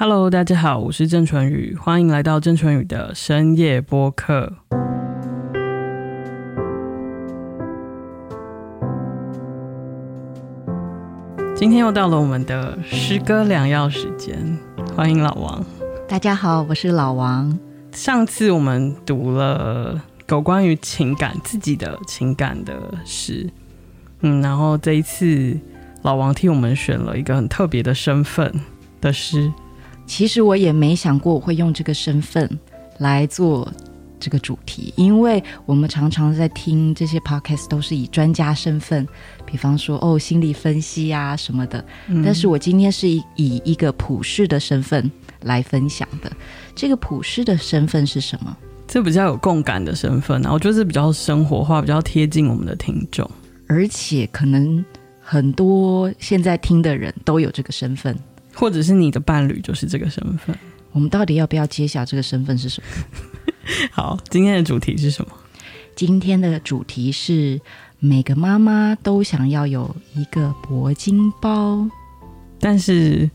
Hello，大家好，我是郑淳宇，欢迎来到郑淳宇的深夜播客。今天又到了我们的诗歌良药时间，欢迎老王。大家好，我是老王。上次我们读了有关于情感、自己的情感的诗，嗯，然后这一次老王替我们选了一个很特别的身份的诗。其实我也没想过我会用这个身份来做这个主题，因为我们常常在听这些 podcast 都是以专家身份，比方说哦心理分析啊什么的。嗯、但是我今天是以以一个普世的身份来分享的。这个普世的身份是什么？这比较有共感的身份啊，我觉得是比较生活化、比较贴近我们的听众，而且可能很多现在听的人都有这个身份。或者是你的伴侣就是这个身份，我们到底要不要揭晓这个身份是什么？好，今天的主题是什么？今天的主题是每个妈妈都想要有一个铂金包，但是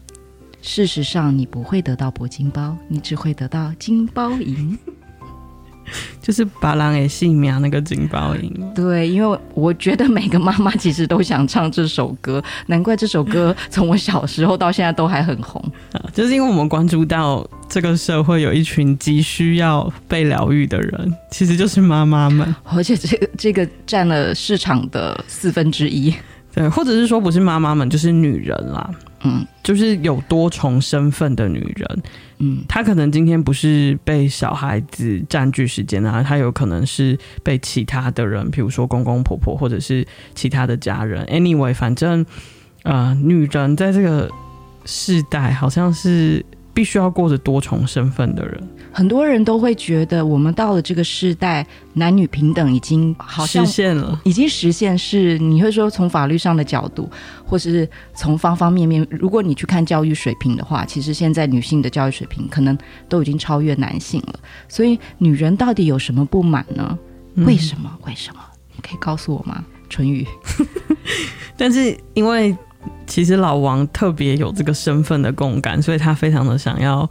事实上你不会得到铂金包，你只会得到金包银。就是把狼给细苗那个警报音，对，因为我觉得每个妈妈其实都想唱这首歌，难怪这首歌从我小时候到现在都还很红啊！就是因为我们关注到这个社会有一群急需要被疗愈的人，其实就是妈妈们，而且这个这个占了市场的四分之一，对，或者是说不是妈妈们，就是女人啦。嗯，就是有多重身份的女人，嗯，她可能今天不是被小孩子占据时间啊，她有可能是被其他的人，比如说公公婆婆或者是其他的家人。Anyway，反正呃，女人在这个世代好像是。必须要过着多重身份的人，很多人都会觉得，我们到了这个时代，男女平等已经好像实现了，已经实现。是你会说从法律上的角度，或是从方方面面，如果你去看教育水平的话，其实现在女性的教育水平可能都已经超越男性了。所以，女人到底有什么不满呢？嗯、为什么？为什么？你可以告诉我吗，淳予？但是因为。其实老王特别有这个身份的共感，所以他非常的想要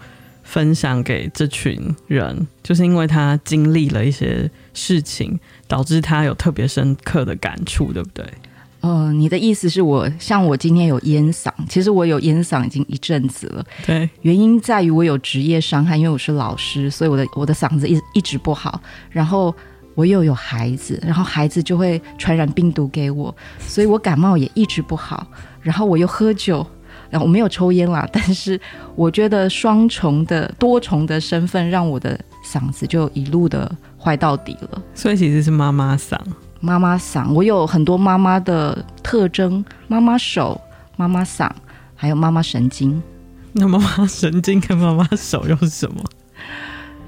分享给这群人，就是因为他经历了一些事情，导致他有特别深刻的感触，对不对？呃，你的意思是我像我今天有烟嗓，其实我有烟嗓已经一阵子了，对，原因在于我有职业伤害，因为我是老师，所以我的我的嗓子一一直不好，然后。我又有孩子，然后孩子就会传染病毒给我，所以我感冒也一直不好。然后我又喝酒，然后我没有抽烟啦，但是我觉得双重的、多重的身份让我的嗓子就一路的坏到底了。所以其实是妈妈嗓，妈妈嗓。我有很多妈妈的特征：妈妈手、妈妈嗓，还有妈妈神经。那妈妈神经跟妈妈手又是什么？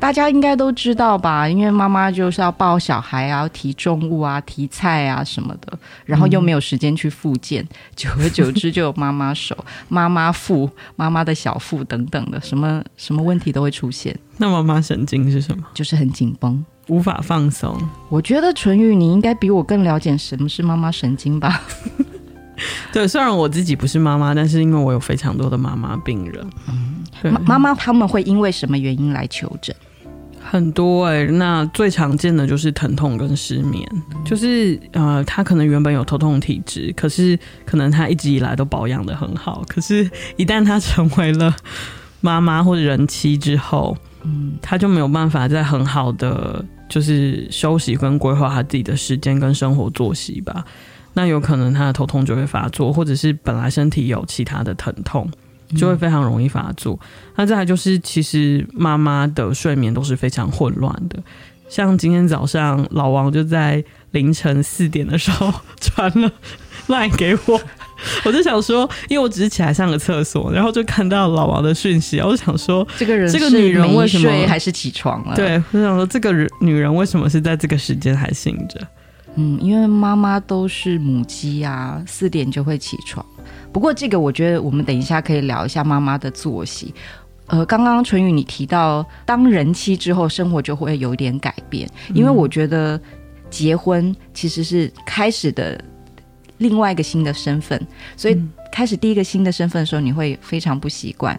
大家应该都知道吧？因为妈妈就是要抱小孩啊，要提重物啊，提菜啊什么的，然后又没有时间去复健，嗯、久而久之就有妈妈手、妈妈腹、妈妈的小腹等等的，什么什么问题都会出现。那妈妈神经是什么？就是很紧绷，无法放松。我觉得纯玉，你应该比我更了解什么是妈妈神经吧？对，虽然我自己不是妈妈，但是因为我有非常多的妈妈病人。嗯，妈妈他们会因为什么原因来求诊？很多哎、欸，那最常见的就是疼痛跟失眠，就是呃，他可能原本有头痛体质，可是可能他一直以来都保养的很好，可是，一旦他成为了妈妈或者人妻之后，嗯，他就没有办法再很好的就是休息跟规划他自己的时间跟生活作息吧，那有可能他的头痛就会发作，或者是本来身体有其他的疼痛。就会非常容易发作。那再来就是，其实妈妈的睡眠都是非常混乱的。像今天早上，老王就在凌晨四点的时候 传了 LINE 给我，我就想说，因为我只是起来上个厕所，然后就看到老王的讯息，我就想说，这个人这个女人为什么还是起床了？对，我想说，这个人女人为什么是在这个时间还醒着？嗯，因为妈妈都是母鸡啊，四点就会起床。不过这个，我觉得我们等一下可以聊一下妈妈的作息。呃，刚刚淳宇你提到，当人妻之后，生活就会有一点改变，因为我觉得结婚其实是开始的另外一个新的身份，所以开始第一个新的身份的时候，你会非常不习惯。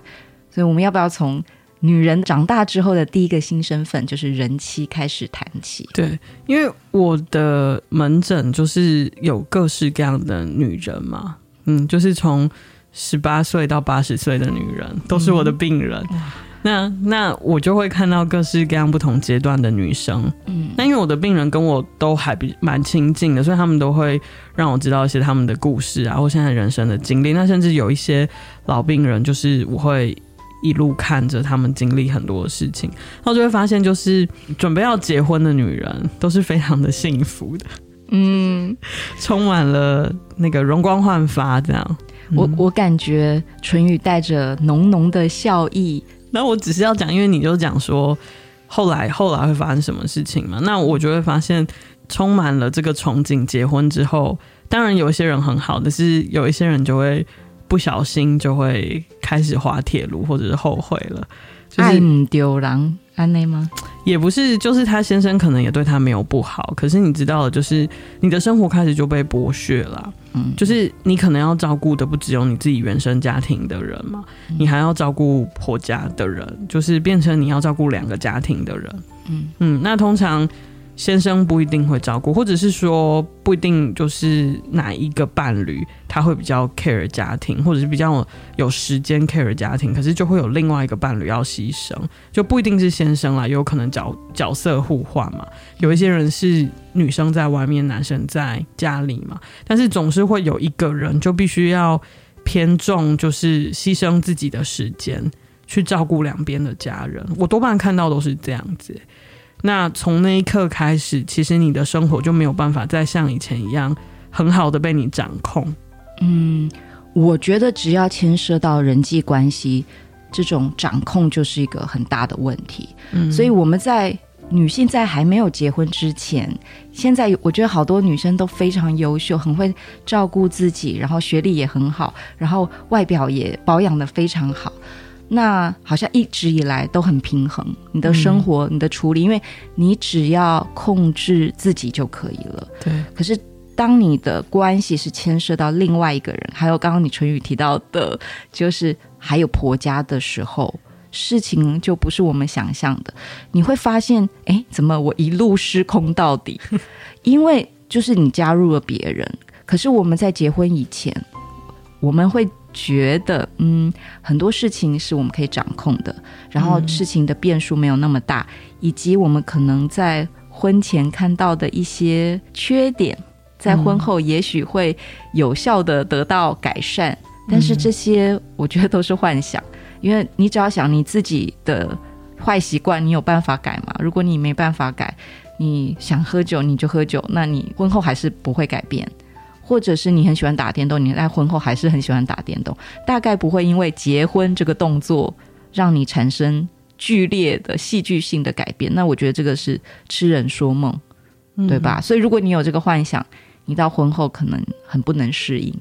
所以我们要不要从女人长大之后的第一个新身份，就是人妻开始谈起？对，因为我的门诊就是有各式各样的女人嘛，嗯，就是从十八岁到八十岁的女人都是我的病人。嗯那那我就会看到各式各样不同阶段的女生，嗯，那因为我的病人跟我都还比蛮亲近的，所以他们都会让我知道一些他们的故事啊，或现在人生的经历。那甚至有一些老病人，就是我会一路看着他们经历很多的事情，然后就会发现，就是准备要结婚的女人都是非常的幸福的，嗯，充满了那个容光焕发这样。嗯、我我感觉淳于带着浓浓的笑意。那我只是要讲，因为你就讲说后来后来会发生什么事情嘛？那我就会发现充满了这个憧憬。结婚之后，当然有一些人很好，但是有一些人就会不小心就会开始滑铁卢，或者是后悔了。就是、爱唔丢人。安内吗？也不是，就是他先生可能也对他没有不好，可是你知道的，就是你的生活开始就被剥削了。嗯，就是你可能要照顾的不只有你自己原生家庭的人嘛，嗯、你还要照顾婆家的人，就是变成你要照顾两个家庭的人。嗯嗯，那通常。先生不一定会照顾，或者是说不一定就是哪一个伴侣他会比较 care 家庭，或者是比较有时间 care 家庭，可是就会有另外一个伴侣要牺牲，就不一定是先生啦，有可能角角色互换嘛。有一些人是女生在外面，男生在家里嘛，但是总是会有一个人就必须要偏重，就是牺牲自己的时间去照顾两边的家人。我多半看到都是这样子。那从那一刻开始，其实你的生活就没有办法再像以前一样很好的被你掌控。嗯，我觉得只要牵涉到人际关系，这种掌控就是一个很大的问题。嗯，所以我们在女性在还没有结婚之前，现在我觉得好多女生都非常优秀，很会照顾自己，然后学历也很好，然后外表也保养得非常好。那好像一直以来都很平衡，你的生活、嗯、你的处理，因为你只要控制自己就可以了。对。可是当你的关系是牵涉到另外一个人，还有刚刚你淳于提到的，就是还有婆家的时候，事情就不是我们想象的。你会发现，哎，怎么我一路失控到底？因为就是你加入了别人。可是我们在结婚以前，我们会。觉得嗯，很多事情是我们可以掌控的，然后事情的变数没有那么大，嗯、以及我们可能在婚前看到的一些缺点，在婚后也许会有效的得到改善。嗯、但是这些我觉得都是幻想，因为你只要想你自己的坏习惯，你有办法改吗？如果你没办法改，你想喝酒你就喝酒，那你婚后还是不会改变。或者是你很喜欢打电动，你在婚后还是很喜欢打电动，大概不会因为结婚这个动作让你产生剧烈的戏剧性的改变。那我觉得这个是痴人说梦，对吧？嗯、所以如果你有这个幻想，你到婚后可能很不能适应。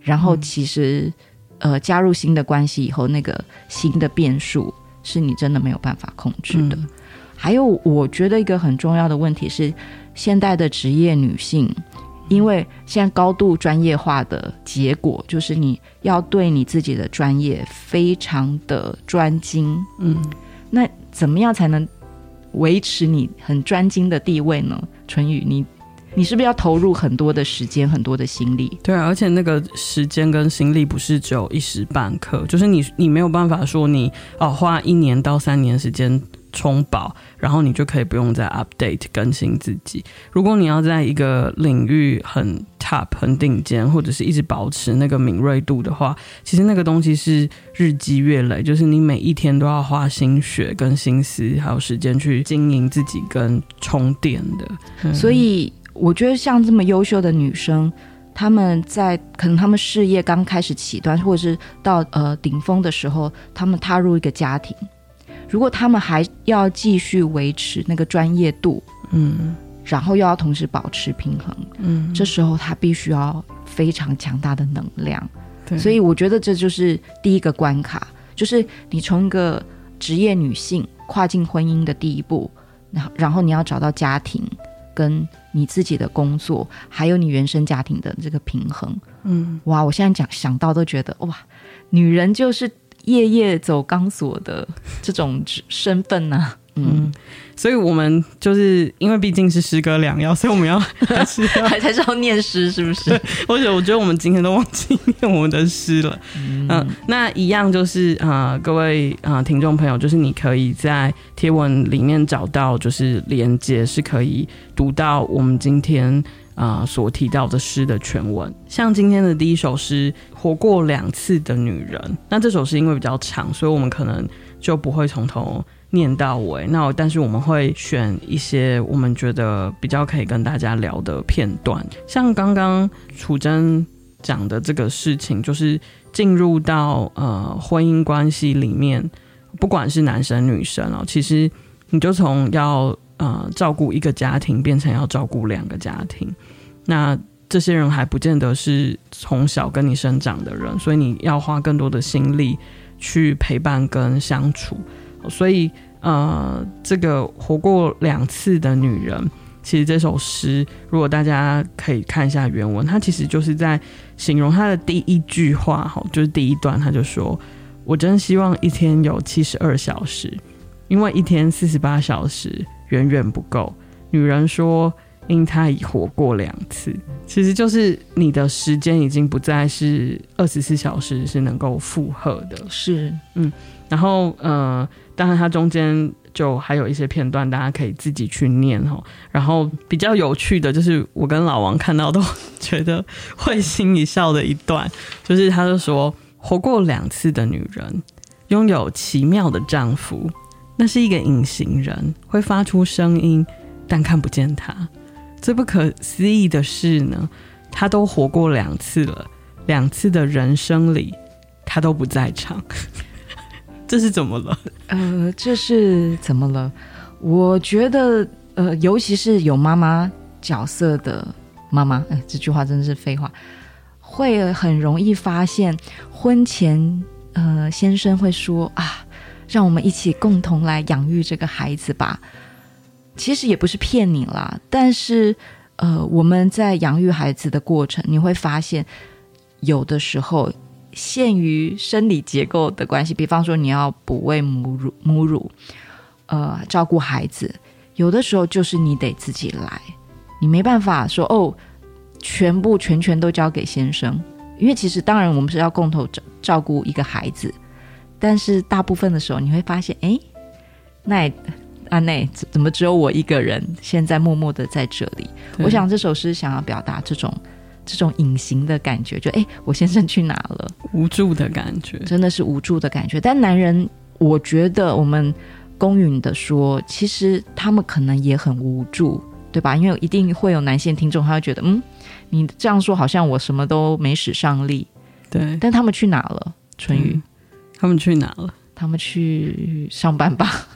然后其实，嗯、呃，加入新的关系以后，那个新的变数是你真的没有办法控制的。嗯、还有，我觉得一个很重要的问题是，现代的职业女性。因为现在高度专业化的结果，就是你要对你自己的专业非常的专精。嗯，那怎么样才能维持你很专精的地位呢？淳于，你你是不是要投入很多的时间、很多的心力？对啊，而且那个时间跟心力不是只有一时半刻，就是你你没有办法说你哦花一年到三年时间。充饱，然后你就可以不用再 update 更新自己。如果你要在一个领域很 top 很顶尖，或者是一直保持那个敏锐度的话，其实那个东西是日积月累，就是你每一天都要花心血跟心思，还有时间去经营自己跟充电的。所以我觉得像这么优秀的女生，她们在可能她们事业刚开始起端，或者是到呃顶峰的时候，她们踏入一个家庭。如果他们还要继续维持那个专业度，嗯，然后又要同时保持平衡，嗯，这时候他必须要非常强大的能量。对，所以我觉得这就是第一个关卡，就是你从一个职业女性跨进婚姻的第一步，然后然后你要找到家庭跟你自己的工作，还有你原生家庭的这个平衡。嗯，哇，我现在讲想到都觉得哇，女人就是。夜夜走钢索的这种身份呢、啊。嗯，所以我们就是因为毕竟是诗歌良药，所以我们要 还是要还是要念诗，是不是？或者我觉得我们今天都忘记念我们的诗了。嗯、呃，那一样就是啊、呃，各位啊、呃、听众朋友，就是你可以在贴文里面找到，就是连接是可以读到我们今天啊、所提到的诗的全文。像今天的第一首诗《活过两次的女人》，那这首诗因为比较长，所以我们可能就不会从头。念到尾，那但是我们会选一些我们觉得比较可以跟大家聊的片段，像刚刚楚真讲的这个事情，就是进入到呃婚姻关系里面，不管是男生女生哦，其实你就从要呃照顾一个家庭变成要照顾两个家庭，那这些人还不见得是从小跟你生长的人，所以你要花更多的心力去陪伴跟相处。所以，呃，这个活过两次的女人，其实这首诗，如果大家可以看一下原文，它其实就是在形容她的第一句话，哈，就是第一段，她就说：“我真希望一天有七十二小时，因为一天四十八小时远远不够。”女人说：“因他已活过两次。”其实就是你的时间已经不再是二十四小时是能够负荷的，是，嗯。然后，呃，当然，它中间就还有一些片段，大家可以自己去念哈。然后比较有趣的就是，我跟老王看到都觉得会心一笑的一段，就是他就说，活过两次的女人，拥有奇妙的丈夫，那是一个隐形人，会发出声音，但看不见他。最不可思议的是呢，他都活过两次了，两次的人生里，他都不在场。这是怎么了？呃，这是怎么了？我觉得，呃，尤其是有妈妈角色的妈妈，哎，这句话真的是废话，会很容易发现婚前，呃，先生会说啊，让我们一起共同来养育这个孩子吧。其实也不是骗你啦，但是，呃，我们在养育孩子的过程，你会发现，有的时候。限于生理结构的关系，比方说你要哺喂母乳，母乳，呃，照顾孩子，有的时候就是你得自己来，你没办法说哦，全部全权都交给先生，因为其实当然我们是要共同照照顾一个孩子，但是大部分的时候你会发现，哎，那阿内怎么只有我一个人现在默默的在这里？我想这首诗想要表达这种。这种隐形的感觉，就哎，我先生去哪了？无助的感觉，真的是无助的感觉。但男人，我觉得我们公允的说，其实他们可能也很无助，对吧？因为一定会有男性听众，他会觉得，嗯，你这样说好像我什么都没使上力。对，但他们去哪了？春雨，他们去哪了？他们去上班吧。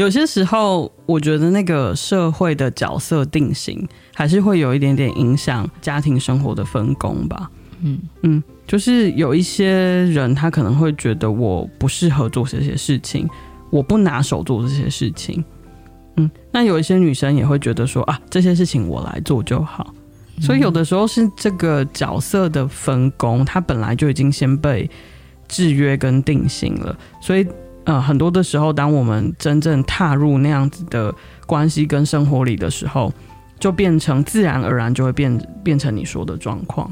有些时候，我觉得那个社会的角色定型，还是会有一点点影响家庭生活的分工吧。嗯嗯，就是有一些人，他可能会觉得我不适合做这些事情，我不拿手做这些事情。嗯，那有一些女生也会觉得说啊，这些事情我来做就好。所以有的时候是这个角色的分工，它本来就已经先被制约跟定型了，所以。呃，很多的时候，当我们真正踏入那样子的关系跟生活里的时候，就变成自然而然就会变变成你说的状况，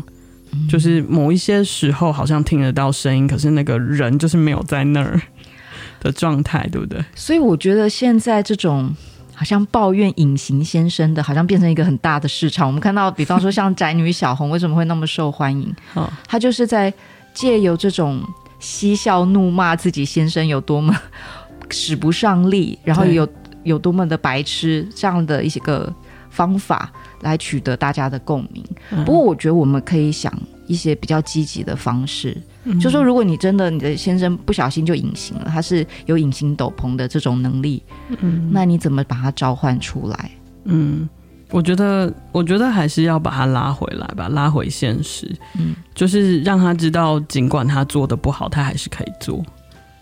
嗯，就是某一些时候好像听得到声音，可是那个人就是没有在那儿 的状态，对不对？所以我觉得现在这种好像抱怨隐形先生的，好像变成一个很大的市场。我们看到，比方说像宅女小红为什么会那么受欢迎？哦，她就是在借由这种。嬉笑怒骂自己先生有多么 使不上力，然后有有多么的白痴，这样的一些个方法来取得大家的共鸣。嗯。不过，我觉得我们可以想一些比较积极的方式，嗯，就说如果你真的你的先生不小心就隐形了，他是有隐形斗篷的这种能力，嗯，那你怎么把他召唤出来？嗯。我觉得，我觉得还是要把他拉回来吧，拉回现实。嗯，就是让他知道，尽管他做的不好，他还是可以做。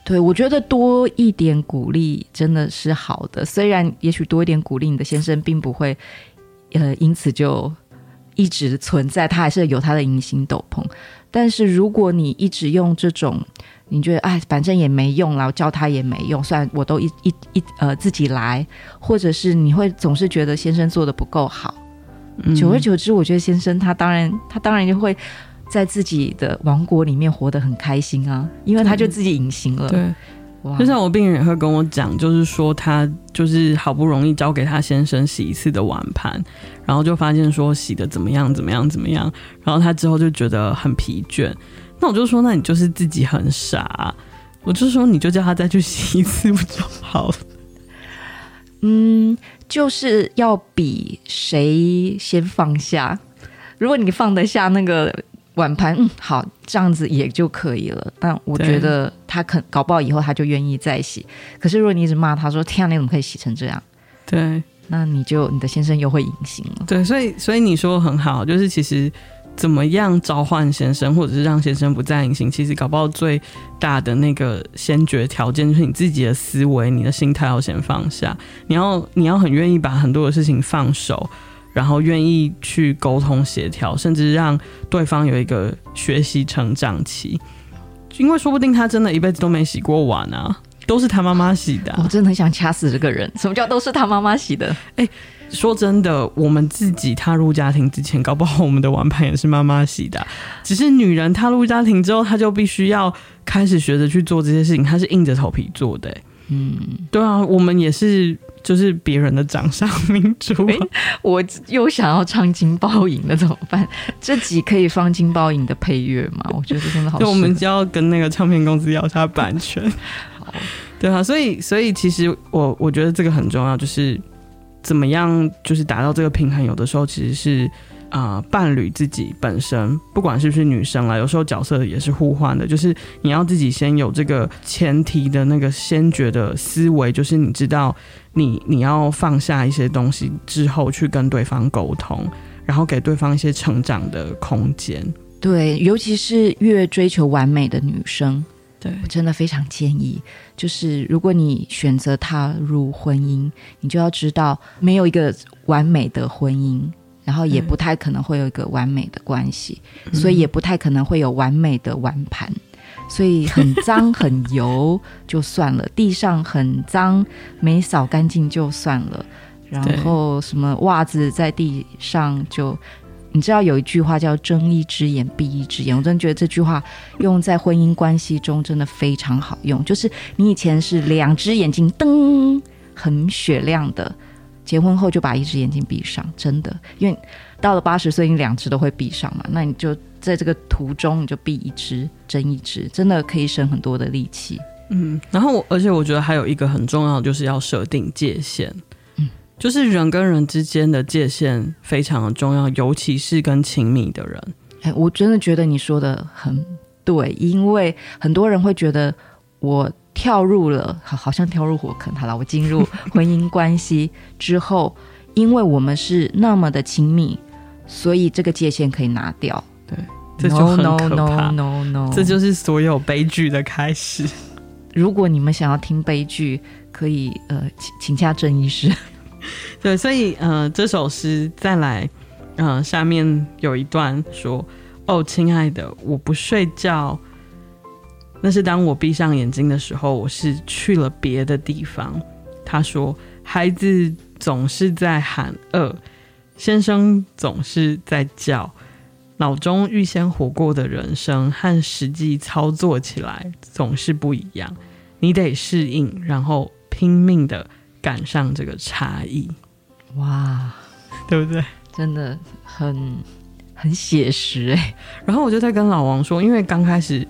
对，我觉得多一点鼓励真的是好的。虽然也许多一点鼓励，你的先生并不会，呃，因此就一直存在，他还是有他的隐形斗篷。但是如果你一直用这种，你觉得哎，反正也没用，然后教他也没用，虽然我都一一一呃自己来，或者是你会总是觉得先生做的不够好，嗯、久而久之，我觉得先生他当然他当然就会在自己的王国里面活得很开心啊，因为他就自己隐形了。对。就像我病人也会跟我讲，就是说他就是好不容易交给他先生洗一次的碗盘，然后就发现说洗的怎么样怎么样怎么样，然后他之后就觉得很疲倦。那我就说，那你就是自己很傻。我就说，你就叫他再去洗一次不就好了？嗯，就是要比谁先放下。如果你放得下那个。碗盘，嗯，好，这样子也就可以了。但我觉得他肯搞不好以后他就愿意再洗。可是如果你一直骂他说：“天啊，你怎么可以洗成这样？”对，那你就你的先生又会隐形了。对，所以所以你说很好，就是其实怎么样召唤先生，或者是让先生不再隐形，其实搞不好最大的那个先决条件就是你自己的思维、你的心态要先放下。你要你要很愿意把很多的事情放手。然后愿意去沟通协调，甚至让对方有一个学习成长期，因为说不定他真的一辈子都没洗过碗啊，都是他妈妈洗的啊。我真的很想掐死这个人，什么叫都是他妈妈洗的？哎，说真的，我们自己踏入家庭之前，搞不好我们的碗盘也是妈妈洗的啊。只是女人踏入家庭之后，她就必须要开始学着去做这些事情，她是硬着头皮做的。嗯，对啊，我们也是。就是别人的掌上明珠，我又想要唱金包银了，怎么办？这集可以放金包银的配乐吗？我觉得真的好。就我们就要跟那个唱片公司要下版权。好，对啊，所以所以其实我我觉得这个很重要，就是怎么样，就是达到这个平衡。有的时候其实是。啊、伴侣自己本身，不管是不是女生啦，有时候角色也是互换的。就是你要自己先有这个前提的那个先决的思维，就是你知道你你要放下一些东西之后，去跟对方沟通，然后给对方一些成长的空间。对，尤其是越追求完美的女生，对，我真的非常建议，就是如果你选择踏入婚姻，你就要知道没有一个完美的婚姻。然后也不太可能会有一个完美的关系，嗯、所以也不太可能会有完美的碗盘，所以很脏很油就算了，地上很脏没扫干净就算了，然后什么袜子在地上就，你知道有一句话叫睁一只眼闭一只眼，我真的觉得这句话用在婚姻关系中真的非常好用，就是你以前是两只眼睛瞪很雪亮的。结婚后就把一只眼睛闭上，真的，因为到了八十岁，你两只都会闭上嘛。那你就在这个途中，你就闭一只，睁一只，真的可以省很多的力气。嗯，然后而且我觉得还有一个很重要，就是要设定界限。嗯，就是人跟人之间的界限非常的重要，尤其是跟亲密的人。哎，我真的觉得你说的很对，因为很多人会觉得我。跳入了，好，好像跳入火坑。好了，我进入婚姻关系之后，因为我们是那么的亲密，所以这个界限可以拿掉。对，这就很可怕。No, no, no, no, no. 这就是所有悲剧的开始。如果你们想要听悲剧，可以呃，请请假郑医师。对，所以呃，这首诗再来，呃，下面有一段说：“哦，亲爱的，我不睡觉。”那是当我闭上眼睛的时候，我是去了别的地方。他说：“孩子总是在喊饿，先生总是在叫，脑中预先活过的人生和实际操作起来总是不一样。你得适应，然后拼命的赶上这个差异。”哇，对不对？真的很很写实哎。然后我就在跟老王说，因为刚开始。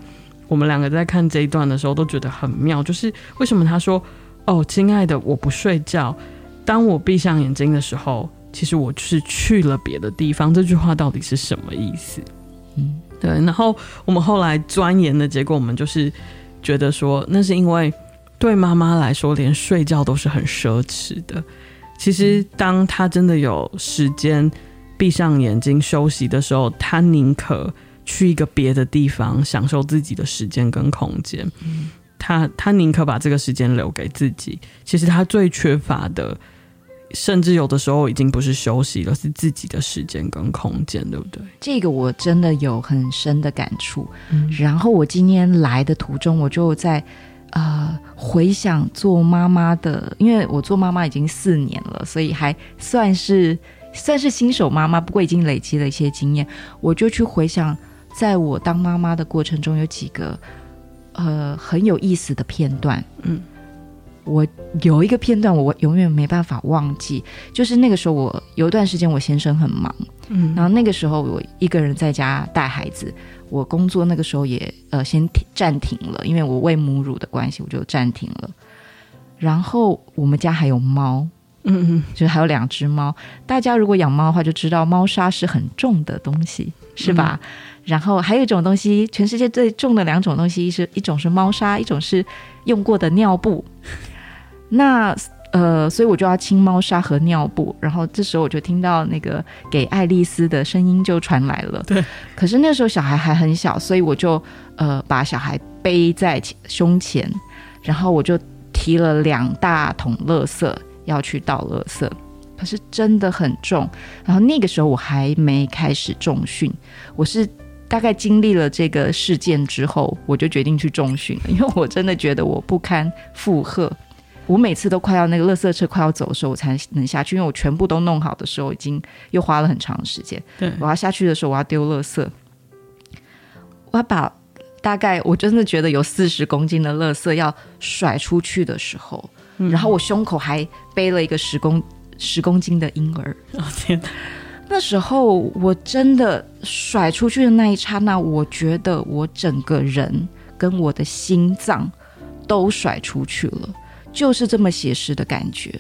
我们两个在看这一段的时候都觉得很妙，就是为什么他说：“哦，亲爱的，我不睡觉。当我闭上眼睛的时候，其实我是去了别的地方。”这句话到底是什么意思？嗯，对。然后我们后来钻研的结果，我们就是觉得说，那是因为对妈妈来说，连睡觉都是很奢侈的。其实，当她真的有时间闭上眼睛休息的时候，她宁可。去一个别的地方享受自己的时间跟空间，嗯、他他宁可把这个时间留给自己。其实她最缺乏的甚至有的时候已经不是休息了，是自己的时间跟空间，对不对？这个我真的有很深的感触。嗯，然后我今天来的途中，我就在呃回想做妈妈的，因为我做妈妈已经四年了，所以还算是算是新手妈妈，不过已经累积了一些经验。我就去回想，在我当妈妈的过程中，有几个呃很有意思的片段。嗯。我有一个片段，我永远没办法忘记，就是那个时候，我有一段时间我先生很忙，嗯，然后那个时候我一个人在家带孩子，我工作那个时候也呃先暂停了，因为我喂母乳的关系，我就暂停了。然后我们家还有猫，嗯嗯，就是还有两只猫。大家如果养猫的话，就知道猫砂是很重的东西，是吧？嗯。然后还有一种东西，全世界最重的两种东西是一种是猫砂，一种是用过的尿布。那呃，所以我就要清猫砂和尿布，然后这时候我就听到那个给爱丽丝的声音就传来了。对，可是那时候小孩还很小，所以我就呃把小孩背在胸前，然后我就提了两大桶垃圾要去倒垃圾，可是真的很重。然后那个时候我还没开始重训，我是大概经历了这个事件之后，我就决定去重训了，因为我真的觉得我不堪负荷。我每次都快要那个垃圾车快要走的时候，我才能下去，因为我全部都弄好的时候，已经又花了很长时间。对，我要下去的时候，我要丢垃圾，我要把大概我真的觉得有四十公斤的垃圾要甩出去的时候，嗯、然后我胸口还背了一个十公十公斤的婴儿。哦天哪！那时候我真的甩出去的那一刹那，我觉得我整个人跟我的心脏都甩出去了。就是这么写实的感觉。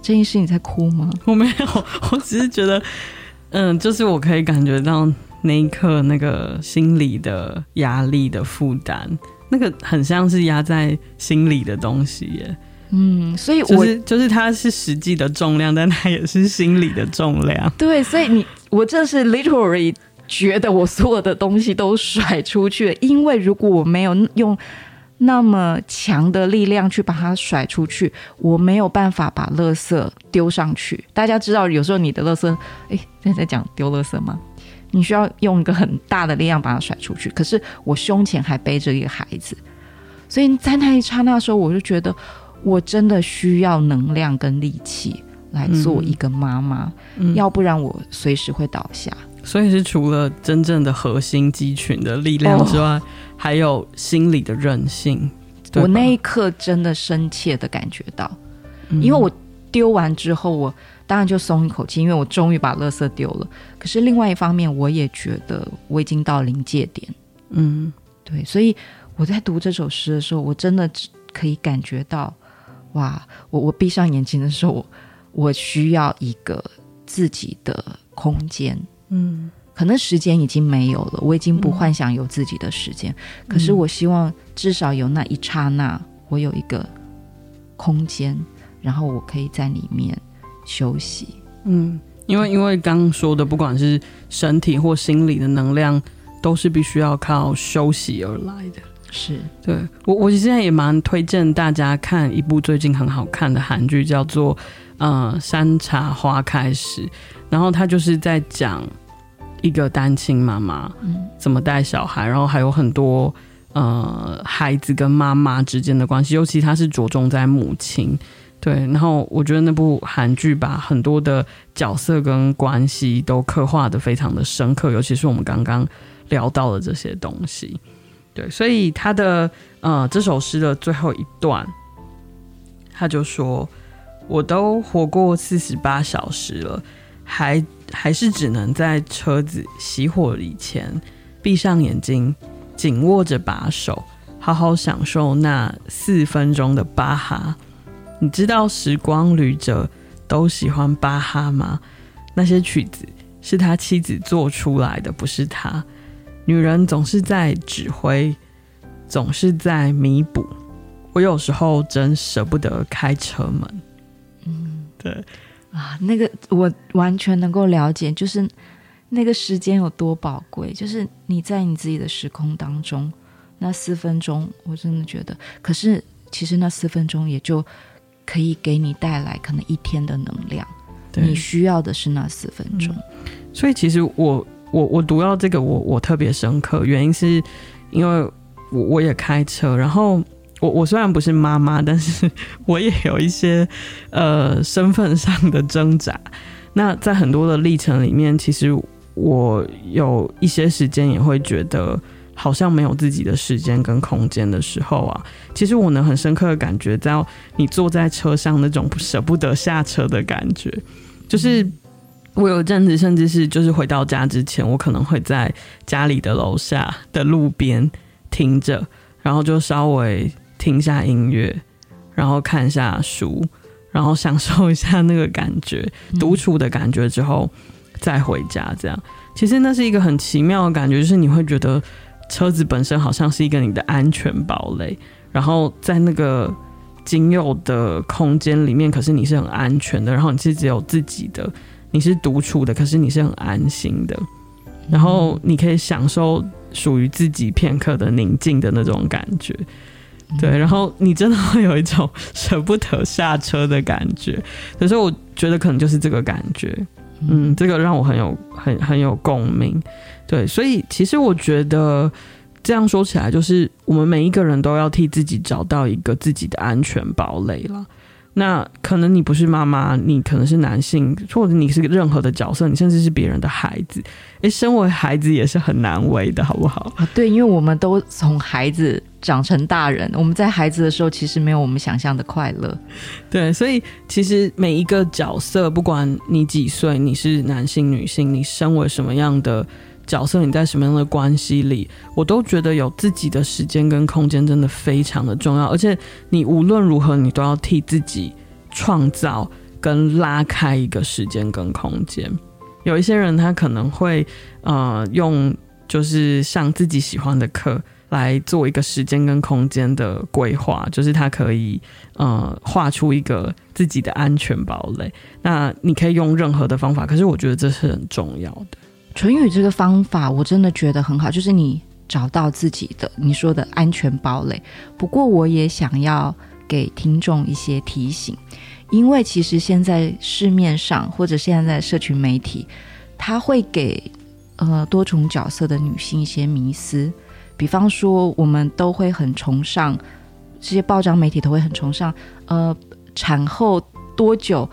这件事你在哭吗？我没有，我只是觉得，嗯，就是我可以感觉到那一刻那个心理的压力的负担，那个很像是压在心里的东西耶。嗯，所以我就是就是它是实际的重量，但它也是心理的重量。对，所以你我这是 literally 觉得我所有的东西都甩出去了，因为如果我没有用。那么强的力量去把它甩出去，我没有办法把垃圾丢上去。大家知道，有时候你的垃圾，哎，现在在讲丢垃圾吗？你需要用一个很大的力量把它甩出去。可是我胸前还背着一个孩子，所以在那一刹那的时候，我就觉得我真的需要能量跟力气来做一个妈妈，嗯，要不然我随时会倒下。所以是除了真正的核心肌群的力量之外。哦还有心理的韧性，我那一刻真的深切的感觉到，嗯、因为我丢完之后，我当然就松一口气，因为我终于把垃圾丢了。可是另外一方面，我也觉得我已经到临界点。嗯，对，所以我在读这首诗的时候，我真的可以感觉到，哇，我我闭上眼睛的时候，我，我需要一个自己的空间。嗯。可能时间已经没有了，我已经不幻想有自己的时间。嗯、可是我希望至少有那一刹那，我有一个空间，然后我可以在里面休息。嗯，因为因为刚刚说的，不管是身体或心理的能量，都是必须要靠休息而来的。是，对，我我现在也蛮推荐大家看一部最近很好看的韩剧，叫做《呃山茶花开时》，然后他就是在讲。一个单亲妈妈，怎么带小孩，然后还有很多呃孩子跟妈妈之间的关系，尤其他是着重在母亲，对。然后我觉得那部韩剧把很多的角色跟关系都刻画的非常的深刻，尤其是我们刚刚聊到的这些东西，对。所以他的呃这首诗的最后一段，他就说：“我都活过四十八小时了，还。”还是只能在车子熄火以前，闭上眼睛，紧握着把手，好好享受那四分钟的巴哈。你知道时光旅者都喜欢巴哈吗？那些曲子是他妻子做出来的，不是他。女人总是在指挥，总是在弥补。我有时候真舍不得开车门。嗯，对。啊，那个我完全能够了解，就是那个时间有多宝贵，就是你在你自己的时空当中，那四分钟，我真的觉得，可是其实那四分钟也就可以给你带来可能一天的能量。你需要的是那四分钟。嗯，所以其实我我我读到这个我我特别深刻，原因是因为我我也开车，然后我我虽然不是妈妈，但是我也有一些呃身份上的挣扎。那在很多的历程里面，其实我有一些时间也会觉得好像没有自己的时间跟空间的时候啊，其实我能很深刻的感觉到你坐在车上那种舍不得下车的感觉。就是我有阵子，甚至是就是回到家之前，我可能会在家里的楼下的路边停着，然后就稍微听一下音乐，然后看一下书，然后享受一下那个感觉，独处的感觉之后再回家。这样，其实那是一个很奇妙的感觉，就是你会觉得车子本身好像是一个你的安全堡垒，然后在那个。仅有的空间里面，可是你是很安全的，然后你是只有自己的，你是独处的，可是你是很安心的，然后你可以享受属于自己片刻的宁静的那种感觉，对，然后你真的会有一种 舍不得下车的感觉，可是我觉得可能就是这个感觉，嗯，这个让我很有很很有共鸣，对，所以其实我觉得。这样说起来，就是我们每一个人都要替自己找到一个自己的安全堡垒了。那可能你不是妈妈，你可能是男性，或者你是任何的角色，你甚至是别人的孩子。诶，身为孩子也是很难为的，好不好？啊，对，因为我们都从孩子长成大人，我们在孩子的时候其实没有我们想象的快乐。对，所以其实每一个角色，不管你几岁，你是男性、女性，你身为什么样的。角色，你在什么样的关系里，我都觉得有自己的时间跟空间真的非常的重要。而且你无论如何，你都要替自己创造跟拉开一个时间跟空间。有一些人他可能会呃用就是上自己喜欢的课来做一个时间跟空间的规划，就是他可以呃画出一个自己的安全堡垒。那你可以用任何的方法，可是我觉得这是很重要的。唇语这个方法我真的觉得很好，就是你找到自己的你说的安全堡垒。不过我也想要给听众一些提醒，因为其实现在市面上或者现在在社群媒体，他会给呃多重角色的女性一些迷思，比方说我们都会很崇尚这些报章媒体都会很崇尚呃产后多久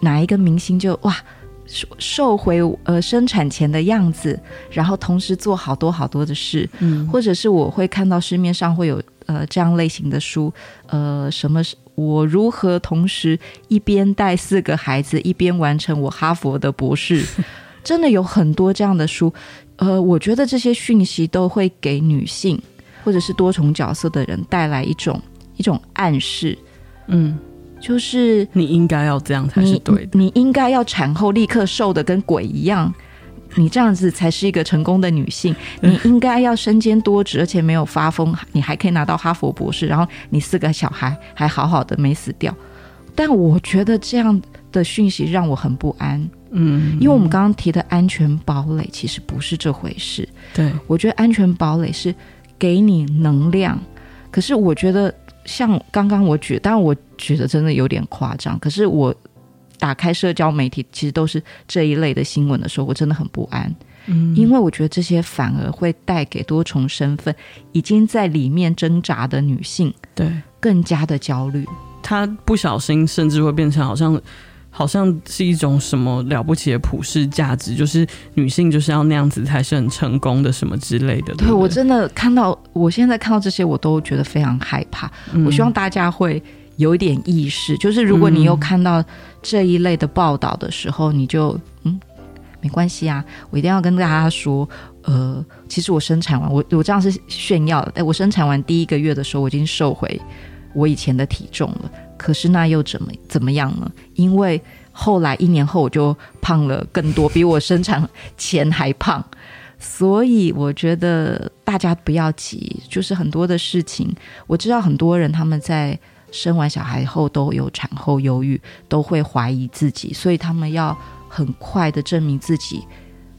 哪一个明星就哇。瘦回呃生产前的样子，然后同时做好多好多的事，嗯，或者是我会看到市面上会有呃这样类型的书，呃，什么我如何同时一边带四个孩子一边完成我哈佛的博士，真的有很多这样的书，呃，我觉得这些讯息都会给女性或者是多重角色的人带来一种一种暗示，嗯。就是你应该要这样才是对的，你，你应该要产后立刻瘦的跟鬼一样，你这样子才是一个成功的女性。你应该要身兼多职，而且没有发疯，你还可以拿到哈佛博士，然后你四个小孩还好好的没死掉。但我觉得这样的讯息让我很不安，嗯，因为我们刚刚提的安全堡垒其实不是这回事。对，我觉得安全堡垒是给你能量，可是我觉得。像刚刚我举，但我举得真的有点夸张。可是我打开社交媒体，其实都是这一类的新闻的时候，我真的很不安。嗯，因为我觉得这些反而会带给多重身份已经在里面挣扎的女性，对，更加的焦虑。她不小心，甚至会变成好像。好像是一种什么了不起的普世价值，就是女性就是要那样子才是很成功的什么之类的。对，对我真的看到，我现在看到这些，我都觉得非常害怕。嗯、我希望大家会有一点意识，就是如果你有看到这一类的报道的时候，嗯、你就嗯，没关系啊，我一定要跟大家说，呃，其实我生产完，我我这样是炫耀的，但我生产完第一个月的时候，我已经瘦回我以前的体重了。可是那又怎么怎么样呢？因为后来一年后我就胖了更多，比我生产前还胖。所以我觉得大家不要急，就是很多的事情，我知道很多人他们在生完小孩后都有产后忧郁，都会怀疑自己，所以他们要很快的证明自己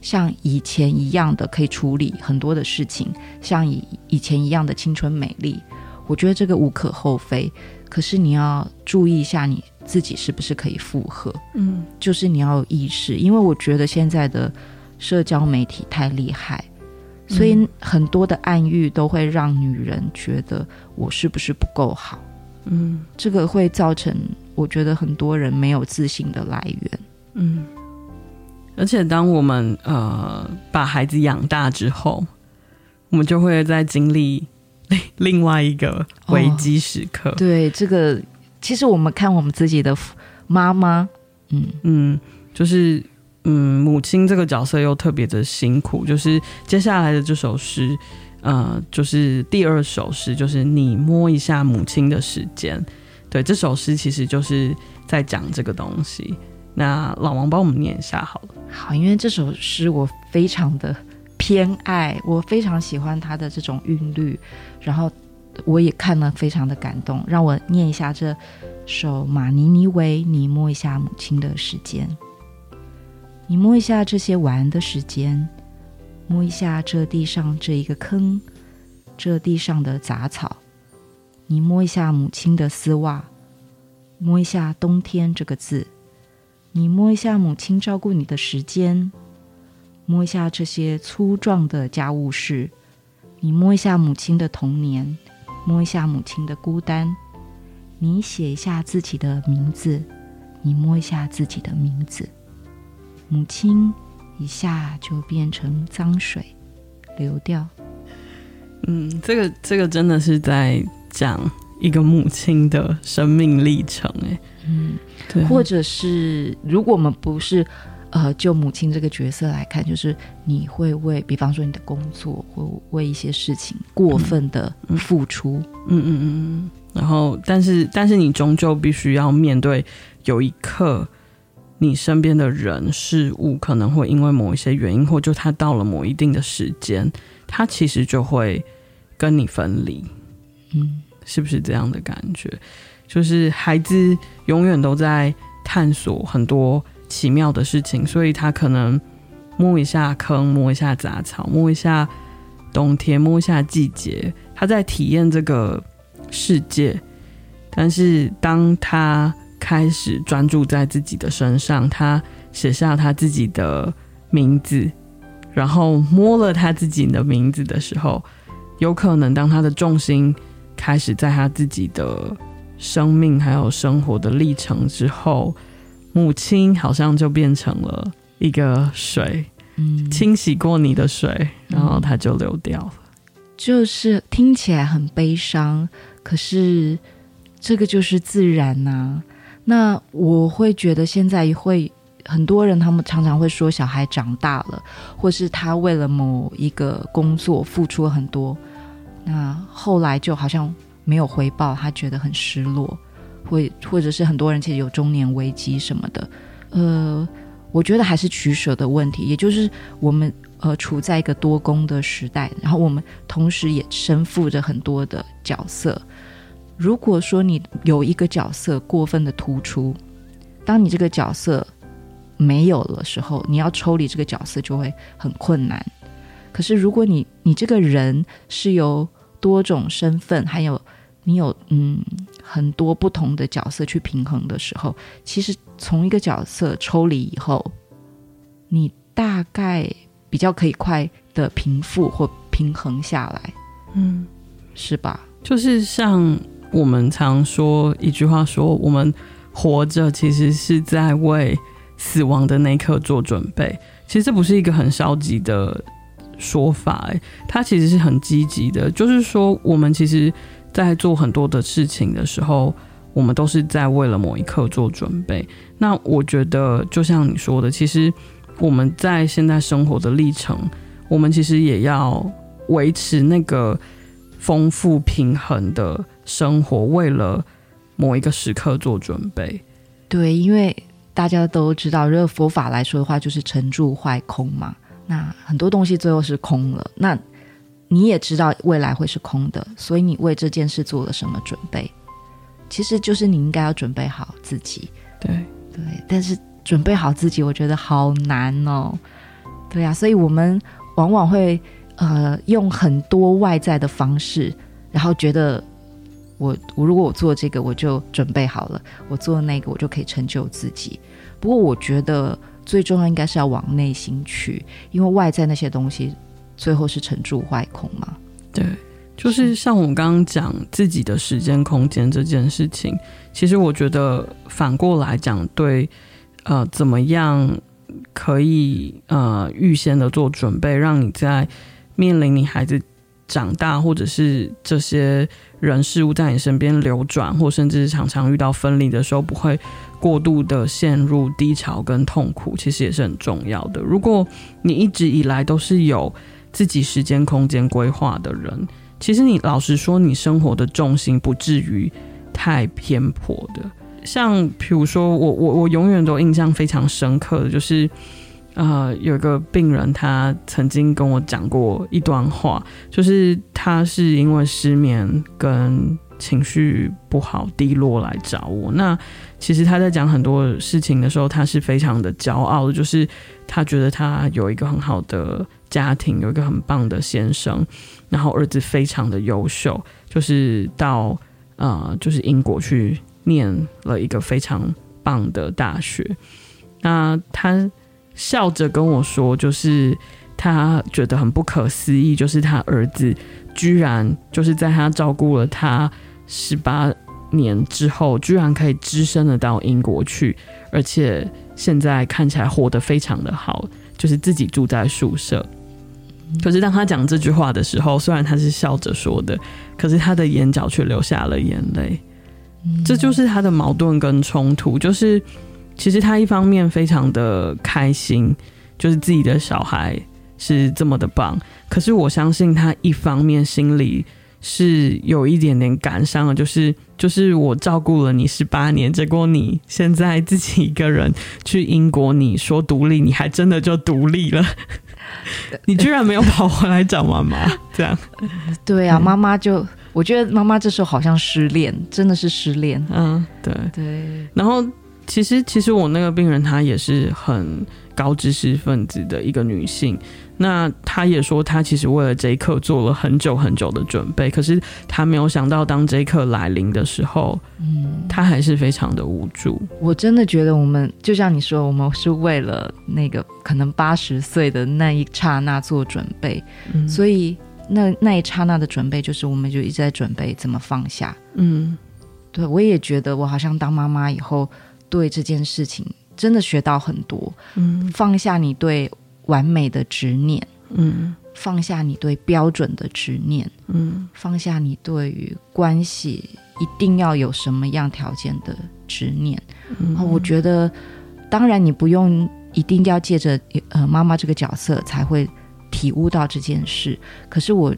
像以前一样的可以处理很多的事情，像以以前一样的青春美丽。我觉得这个无可厚非。可是你要注意一下你自己是不是可以负荷，嗯，就是你要有意识，因为我觉得现在的社交媒体太厉害，所以很多的暗喻都会让女人觉得我是不是不够好，嗯，这个会造成我觉得很多人没有自信的来源，嗯，而且当我们呃把孩子养大之后，我们就会在经历。另外一个危机时刻，哦，对这个，其实我们看我们自己的妈妈，嗯嗯，就是嗯，母亲这个角色又特别的辛苦。就是接下来的这首诗，呃，就是第二首诗，就是你摸一下母亲的时间。对，这首诗其实就是在讲这个东西。那老王帮我们念一下好了。好，因为这首诗我非常的。偏爱，我非常喜欢它的这种韵律，然后我也看了非常的感动。让我念一下这首马尼尼维，你摸一下母亲的时间，你摸一下这些玩的时间，摸一下这地上这一个坑，这地上的杂草，你摸一下母亲的丝袜，摸一下冬天这个字，你摸一下母亲照顾你的时间。摸一下这些粗壮的家务事，你摸一下母亲的童年，摸一下母亲的孤单，你写一下自己的名字，你摸一下自己的名字，母亲一下就变成脏水流掉。嗯，这个这个真的是在讲一个母亲的生命历程，哎，嗯，对，或者是如果我们不是。呃，就母亲这个角色来看，就是你会为，比方说你的工作，或为一些事情过分的付出，嗯嗯嗯嗯，然后，但是，但是你终究必须要面对，有一刻，你身边的人事物可能会因为某一些原因，或就他到了某一定的时间，他其实就会跟你分离，嗯，是不是这样的感觉？就是孩子永远都在探索很多。奇妙的事情，所以他可能摸一下坑，摸一下杂草，摸一下冬天，摸一下季节，他在体验这个世界。但是当他开始专注在自己的身上，他写下他自己的名字，然后摸了他自己的名字的时候，有可能当他的重心开始在他自己的生命还有生活的历程之后。母亲好像就变成了一个水，嗯，清洗过你的水，然后它就流掉了。就是听起来很悲伤，可是这个就是自然呐、啊。那我会觉得现在会很多人，他们常常会说小孩长大了，或是他为了某一个工作付出了很多，那后来就好像没有回报，他觉得很失落。会，或者是很多人其实有中年危机什么的，呃，我觉得还是取舍的问题。也就是我们呃处在一个多工的时代，然后我们同时也身负着很多的角色。如果说你有一个角色过分的突出，当你这个角色没有了时候，你要抽离这个角色就会很困难。可是如果你你这个人是由多种身份，还有你有嗯。很多不同的角色去平衡的时候，其实从一个角色抽离以后，你大概比较可以快的平复或平衡下来，嗯，是吧？就是像我们常说一句话说，我们活着其实是在为死亡的那一刻做准备。其实这不是一个很消极的说法，哎，它其实是很积极的。就是说，我们其实。在做很多的事情的时候，我们都是在为了某一刻做准备。那我觉得，就像你说的，其实我们在现在生活的历程，我们其实也要维持那个丰富平衡的生活，为了某一个时刻做准备。对，因为大家都知道，如果佛法来说的话，就是成住坏空嘛。那很多东西最后是空了。那你也知道未来会是空的，所以你为这件事做了什么准备？其实就是你应该要准备好自己。对对，但是准备好自己，我觉得好难哦。对啊，所以我们往往会呃用很多外在的方式，然后觉得我我如果我做这个，我就准备好了；我做那个，我就可以成就自己。不过我觉得最重要应该是要往内心去，因为外在那些东西最后是成住坏空嘛。对，就是像我刚刚讲自己的时间空间这件事情，其实我觉得反过来讲，对，呃，怎么样可以呃预先的做准备，让你在面临你孩子长大，或者是这些人事物在你身边流转，或甚至常常遇到分离的时候，不会。过度的陷入低潮跟痛苦，其实也是很重要的。如果你一直以来都是有自己时间空间规划的人，其实你老实说，你生活的重心不至于太偏颇的。像比如说，我我我永远都印象非常深刻的就是，呃，有一个病人他曾经跟我讲过一段话，就是他是因为失眠跟情绪不好、低落来找我。那其实他在讲很多事情的时候，他是非常的骄傲的，就是他觉得他有一个很好的家庭，有一个很棒的先生，然后儿子非常的优秀，就是到呃，就是英国去念了一个非常棒的大学。那他笑着跟我说，就是他觉得很不可思议，就是他儿子居然就是在他照顾了他十八年之后，居然可以只身的到英国去，而且现在看起来活得非常的好，就是自己住在宿舍。可是当他讲这句话的时候，虽然他是笑着说的，可是他的眼角却流下了眼泪。这就是他的矛盾跟冲突，就是其实他一方面非常的开心，就是自己的小孩是这么的棒，可是我相信他一方面心里。是有一点点感伤的，就是就是我照顾了你十八年，结果你现在自己一个人去英国，你说独立，你还真的就独立了，你居然没有跑回来找妈妈，这样？对啊，妈妈就我觉得妈妈这时候好像失恋，真的是失恋。嗯，对对。然后其实其实我那个病人她也是很高知识分子的一个女性。那他也说，他其实为了这一刻做了很久很久的准备，可是他没有想到，当这一刻来临的时候，嗯，他还是非常的无助。我真的觉得，我们就像你说，我们是为了那个可能八十岁的那一刹那做准备，嗯，所以那那一刹那的准备，就是我们就一直在准备怎么放下。嗯，对，我也觉得，我好像当妈妈以后，对这件事情真的学到很多。嗯，放下你对。完美的执念，嗯，放下你对标准的执念，嗯，放下你对于关系一定要有什么样条件的执念。嗯，我觉得，当然你不用一定要借着呃妈妈这个角色才会体悟到这件事。可是我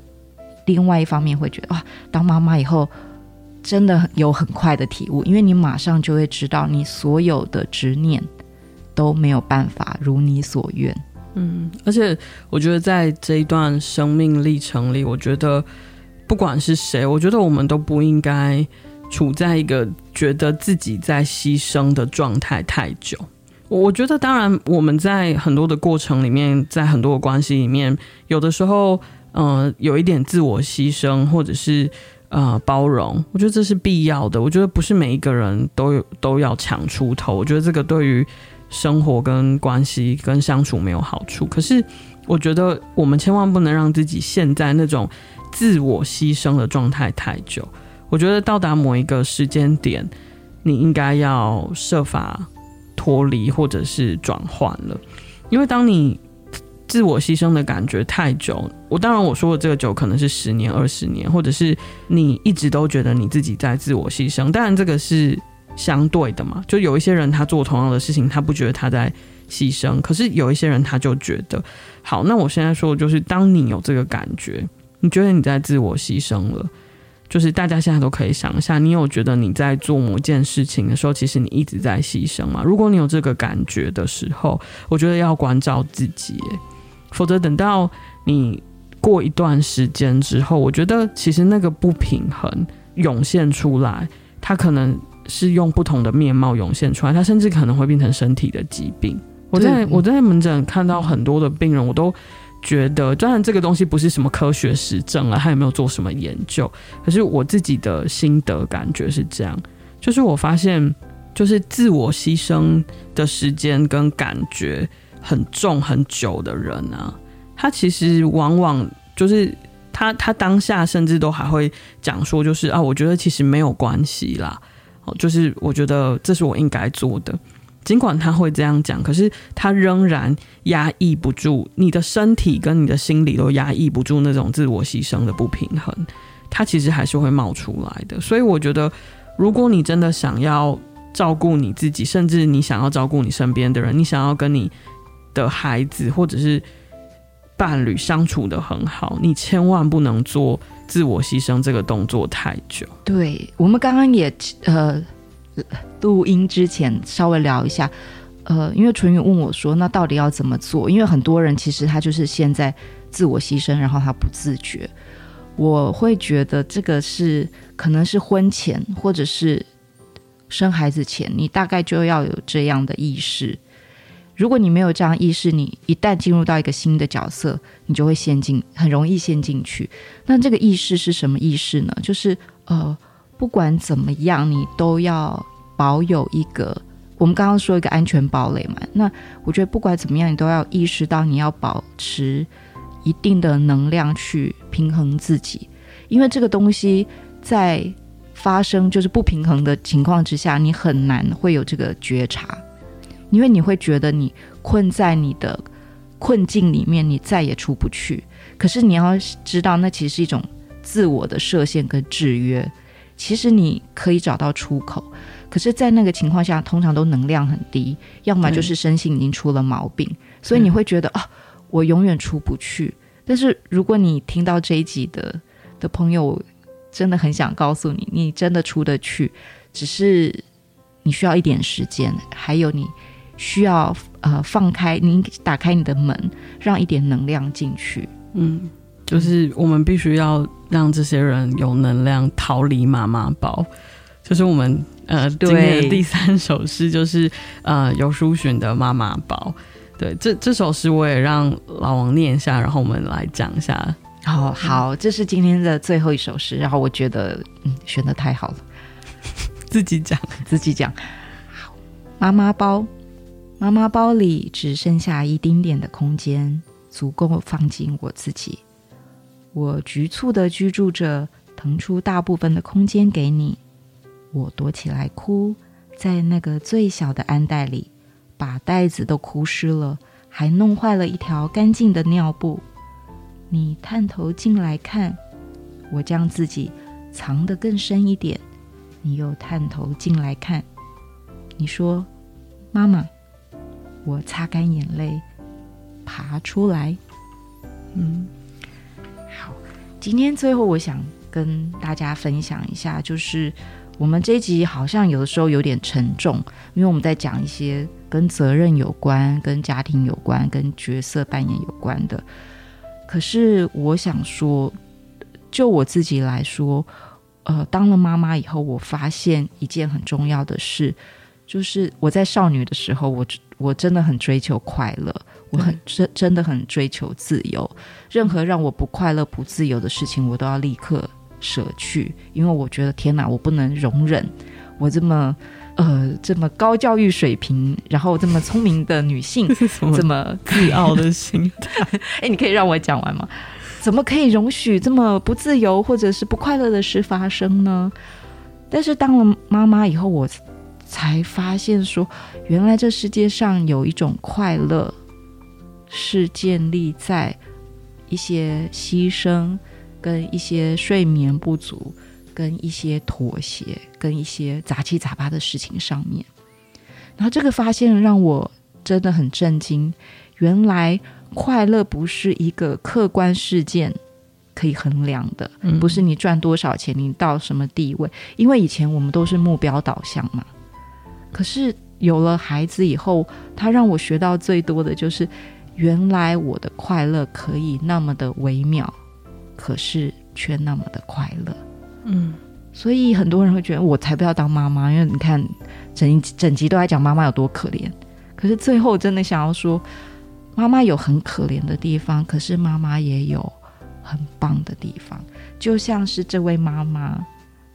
另外一方面会觉得，哇，当妈妈以后真的有很快的体悟，因为你马上就会知道，你所有的执念都没有办法如你所愿。嗯，而且我觉得在这一段生命历程里，我觉得不管是谁，我觉得我们都不应该处在一个觉得自己在牺牲的状态太久。我觉得，当然我们在很多的过程里面，在很多的关系里面，有的时候，嗯、有一点自我牺牲，或者是呃包容，我觉得这是必要的。我觉得不是每一个人都有都要抢出头。我觉得这个对于。生活跟关系跟相处没有好处，可是我觉得我们千万不能让自己陷在那种自我牺牲的状态太久。我觉得到达某一个时间点，你应该要设法脱离或者是转换了，因为当你自我牺牲的感觉太久，我当然我说的这个久可能是十年、二十年，或者是你一直都觉得你自己在自我牺牲，当然这个是。相对的嘛，就有一些人他做同样的事情，他不觉得他在牺牲，可是有一些人他就觉得，好，那我现在说的就是，当你有这个感觉，你觉得你在自我牺牲了，就是大家现在都可以想一下，你有觉得你在做某件事情的时候，其实你一直在牺牲吗？如果你有这个感觉的时候，我觉得要关照自己，否则等到你过一段时间之后，我觉得其实那个不平衡涌现出来，他可能。是用不同的面貌涌现出来，它甚至可能会变成身体的疾病。我在我在门诊看到很多的病人，我都觉得，当然这个东西不是什么科学实证了，他也没有做什么研究？可是我自己的心得感觉是这样，就是我发现，就是自我牺牲的时间跟感觉很重很久的人啊，他其实往往就是他他当下甚至都还会讲说，就是啊，我觉得其实没有关系啦，哦，就是我觉得这是我应该做的。尽管他会这样讲，可是他仍然压抑不住，你的身体跟你的心理都压抑不住那种自我牺牲的不平衡，他其实还是会冒出来的。所以我觉得，如果你真的想要照顾你自己，甚至你想要照顾你身边的人，你想要跟你的孩子或者是伴侣相处得很好，你千万不能做自我牺牲这个动作太久。对，我们刚刚也呃。录音之前稍微聊一下，呃，因为淳于问我说：“那到底要怎么做？”因为很多人其实他就是现在自我牺牲，然后他不自觉。我会觉得这个是可能是婚前或者是生孩子前，你大概就要有这样的意识。如果你没有这样意识，你一旦进入到一个新的角色，你就会陷进，很容易陷进去。那这个意识是什么意识呢？就是呃。不管怎么样，你都要保有一个，我们刚刚说一个安全堡垒嘛。那我觉得不管怎么样，你都要意识到你要保持一定的能量去平衡自己，因为这个东西在发生就是不平衡的情况之下，你很难会有这个觉察，因为你会觉得你困在你的困境里面，你再也出不去。可是你要知道，那其实是一种自我的设限跟制约。其实你可以找到出口，可是，在那个情况下，通常都能量很低，要么就是身心已经出了毛病，嗯、所以你会觉得啊、哦，我永远出不去。但是，如果你听到这一集的的朋友，真的很想告诉你，你真的出得去，只是你需要一点时间，还有你需要呃放开，你打开你的门，让一点能量进去。嗯，就是我们必须要。让这些人有能量逃离妈妈包，就是我们呃今天的第三首诗，就是呃有书寻的妈妈包。对，这这首诗我也让老王念一下，然后我们来讲一下。好好，这是今天的最后一首诗，然后我觉得嗯选的太好了，自己讲自己讲。好，妈妈包，妈妈包里只剩下一丁点的空间，足够放进我自己。我局促地居住着，腾出大部分的空间给你。我躲起来哭，在那个最小的安袋里，把袋子都哭湿了，还弄坏了一条干净的尿布。你探头进来看，我将自己藏得更深一点。你又探头进来看，你说：“妈妈。”我擦干眼泪，爬出来。嗯。好今天最后，我想跟大家分享一下，就是我们这一集好像有的时候有点沉重，因为我们在讲一些跟责任有关、跟家庭有关、跟角色扮演有关的。可是我想说，就我自己来说，呃，当了妈妈以后，我发现一件很重要的事，就是我在少女的时候，我我真的很追求快乐。我很真真的很追求自由，任何让我不快乐、不自由的事情，我都要立刻舍去，因为我觉得天哪，我不能容忍我这么呃这么高教育水平，然后这么聪明的女性 这么自傲的心态。哎，你可以让我讲完吗？怎么可以容许这么不自由或者是不快乐的事发生呢？但是当了妈妈以后，我才发现说，原来这世界上有一种快乐。是建立在一些牺牲、跟一些睡眠不足、跟一些妥协、跟一些杂七杂八的事情上面。然后这个发现让我真的很震惊，原来快乐不是一个客观事件可以衡量的，嗯、不是你赚多少钱，你到什么地位。因为以前我们都是目标导向嘛。可是有了孩子以后，他让我学到最多的就是。原来我的快乐可以那么的微妙，可是却那么的快乐。嗯，所以很多人会觉得我才不要当妈妈，因为你看整整集都在讲妈妈有多可怜。可是最后真的想要说，妈妈有很可怜的地方，可是妈妈也有很棒的地方。就像是这位妈妈，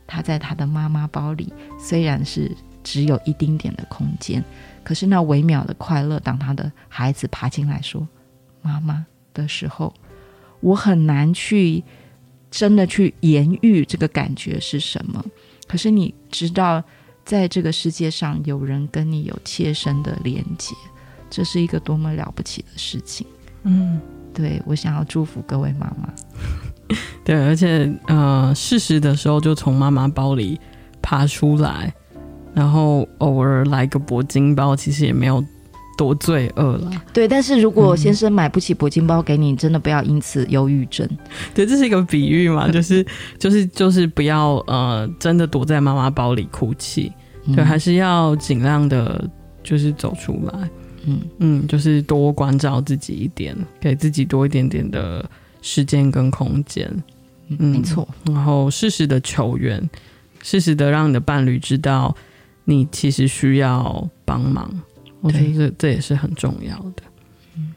她在她的妈妈包里，虽然是只有一丁点的空间，可是那微妙的快乐，当他的孩子爬进来说“妈妈”的时候，我很难去真的去言喻这个感觉是什么。可是你知道，在这个世界上有人跟你有切身的连接。这是一个多么了不起的事情，嗯，对，我想要祝福各位妈妈，对，而且呃，适时的时候就从妈妈包里爬出来，然后偶尔来个铂金包，其实也没有多罪恶了。对，但是如果先生买不起铂金包给你，嗯、真的不要因此忧郁症。对，这是一个比喻嘛，就是就是就是不要呃，真的躲在妈妈包里哭泣，对，嗯、还是要尽量的，就是走出来。嗯嗯，就是多关照自己一点，给自己多一点点的时间跟空间。嗯，没错。然后适时的求援，适时的让你的伴侣知道你其实需要帮忙。我觉得这这也是很重要的。嗯，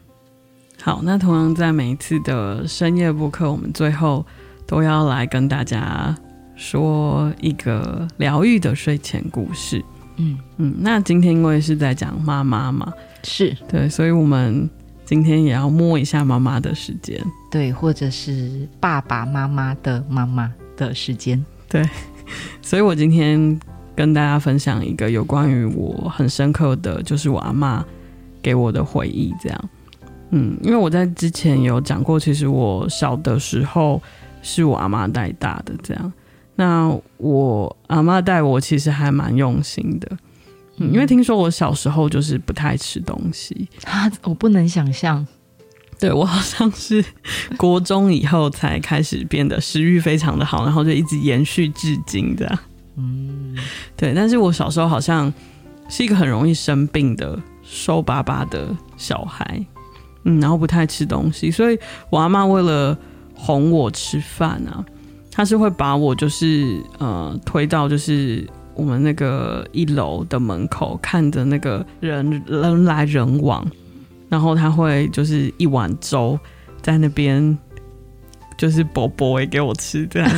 好，那同样在每一次的深夜播客，我们最后都要来跟大家说一个疗愈的睡前故事。嗯嗯，那今天因为是在讲妈妈嘛。是对，所以我们今天也要摸一下妈妈的时间，对，或者是爸爸妈妈的妈妈的时间，对。所以我今天跟大家分享一个有关于我很深刻的就是我阿妈给我的回忆，这样。嗯，因为我在之前有讲过，其实我小的时候是我阿妈带大的，这样。那我阿妈带我其实还蛮用心的。因为听说我小时候就是不太吃东西啊，我不能想象。对，我好像是国中以后才开始变得食欲非常的好，然后就一直延续至今这样。嗯，对。但是我小时候好像是一个很容易生病的瘦巴巴的小孩，嗯，然后不太吃东西，所以我阿嬷为了哄我吃饭啊，她是会把我就是呃推到就是。我们那个一楼的门口，看着那个人人来人往，然后他会就是一碗粥在那边，就是薄薄也给我吃这样。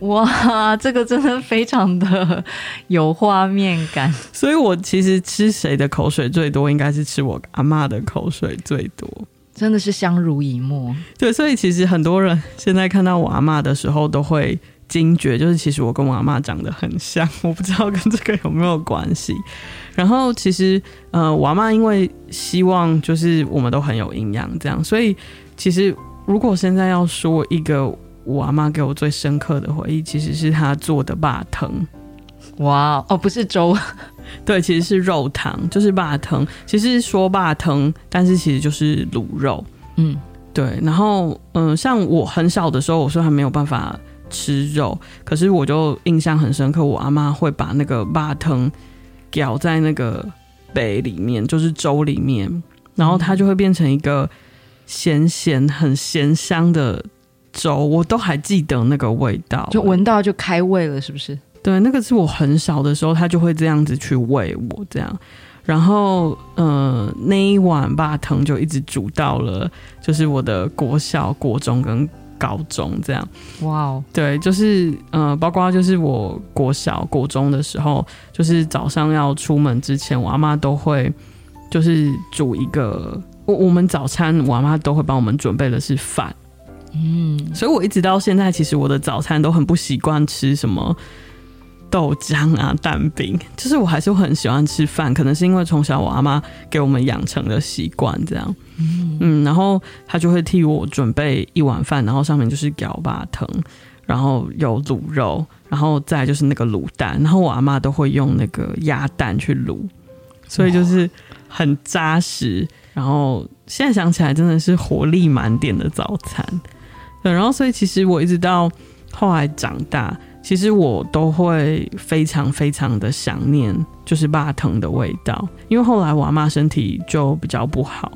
哇，这个真的非常的有画面感。所以我其实吃谁的口水最多，应该是吃我阿妈的口水最多。真的是相濡以沫。对，所以其实很多人现在看到我阿妈的时候，都会。惊觉就是，其实我跟我阿妈长得很像，我不知道跟这个有没有关系。然后其实，呃，我阿妈因为希望就是我们都很有营养，这样，所以其实如果现在要说一个我阿妈给我最深刻的回忆，其实是她做的霸藤。哇哦，不是粥，对，其实是肉汤，就是霸藤。其实说霸藤，但是其实就是卤肉。嗯，对。然后，嗯、呃，像我很小的时候，我说还没有办法。吃肉，可是我就印象很深刻，我阿妈会把那个霸藤舀在那个杯里面，就是粥里面，然后它就会变成一个咸咸、很咸香的粥，我都还记得那个味道，就闻到就开胃了，是不是？对，那个是我很小的时候，他就会这样子去喂我，这样，然后，呃，那一碗吧藤就一直煮到了，就是我的国小、国中跟。高中这样，哇哦，对，就是呃，包括就是我国小、国中的时候，就是早上要出门之前，我阿妈都会就是煮一个，我我们早餐，我阿妈都会帮我们准备的是饭，嗯，所以我一直到现在，其实我的早餐都很不习惯吃什么。豆浆啊，蛋饼，就是我还是很喜欢吃饭，可能是因为从小我阿妈给我们养成的习惯，这样，嗯，嗯，然后她就会替我准备一碗饭，然后上面就是蕎麦藤，然后有卤肉，然后再就是那个卤蛋，然后我阿妈都会用那个鸭蛋去卤，所以就是很扎实，然后现在想起来真的是活力满点的早餐，对，然后所以其实我一直到后来长大。其实我都会非常非常的想念，就是肉汤的味道。因为后来我阿嬷身体就比较不好，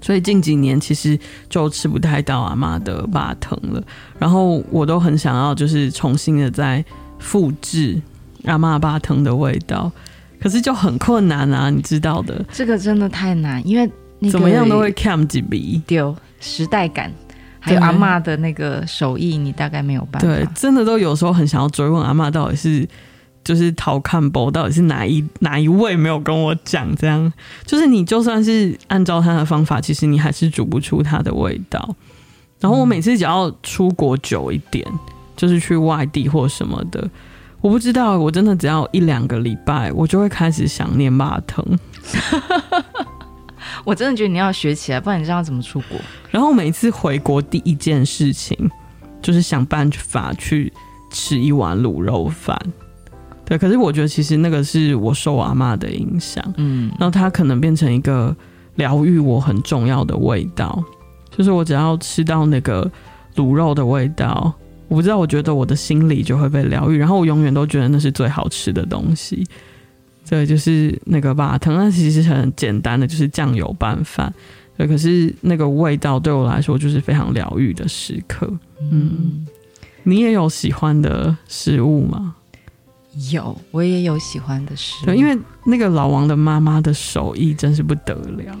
所以近几年其实就吃不太到阿妈的肉汤了。然后我都很想要，就是重新的再复制阿嬷肉汤的味道，可是就很困难啊，你知道的。这个真的太难，因为那个、怎么样都会 cam 几笔丢时代感，还有阿嬷的那个手艺，你大概没有办法。对，真的都有时候很想要追问阿嬷到底是就是陶看波到底是哪一哪一位没有跟我讲，这样就是你就算是按照他的方法，其实你还是煮不出它的味道。然后我每次只要出国久一点，就是去外地或什么的，我不知道，我真的只要一两个礼拜，我就会开始想念麻藤。我真的觉得你要学起来，不然你知道怎么出国？然后每次回国第一件事情就是想办法去吃一碗卤肉饭。对，可是我觉得其实那个是我受我阿妈的影响，嗯，然后它可能变成一个疗愈我很重要的味道。就是我只要吃到那个卤肉的味道，我不知道，我觉得我的心里就会被疗愈，然后我永远都觉得那是最好吃的东西。对，就是那个吧，藤那其实很简单的，就是酱油拌饭。对，可是那个味道对我来说就是非常疗愈的时刻。嗯，你也有喜欢的食物吗？有，我也有喜欢的食物。对，因为那个老王的妈妈的手艺真是不得了。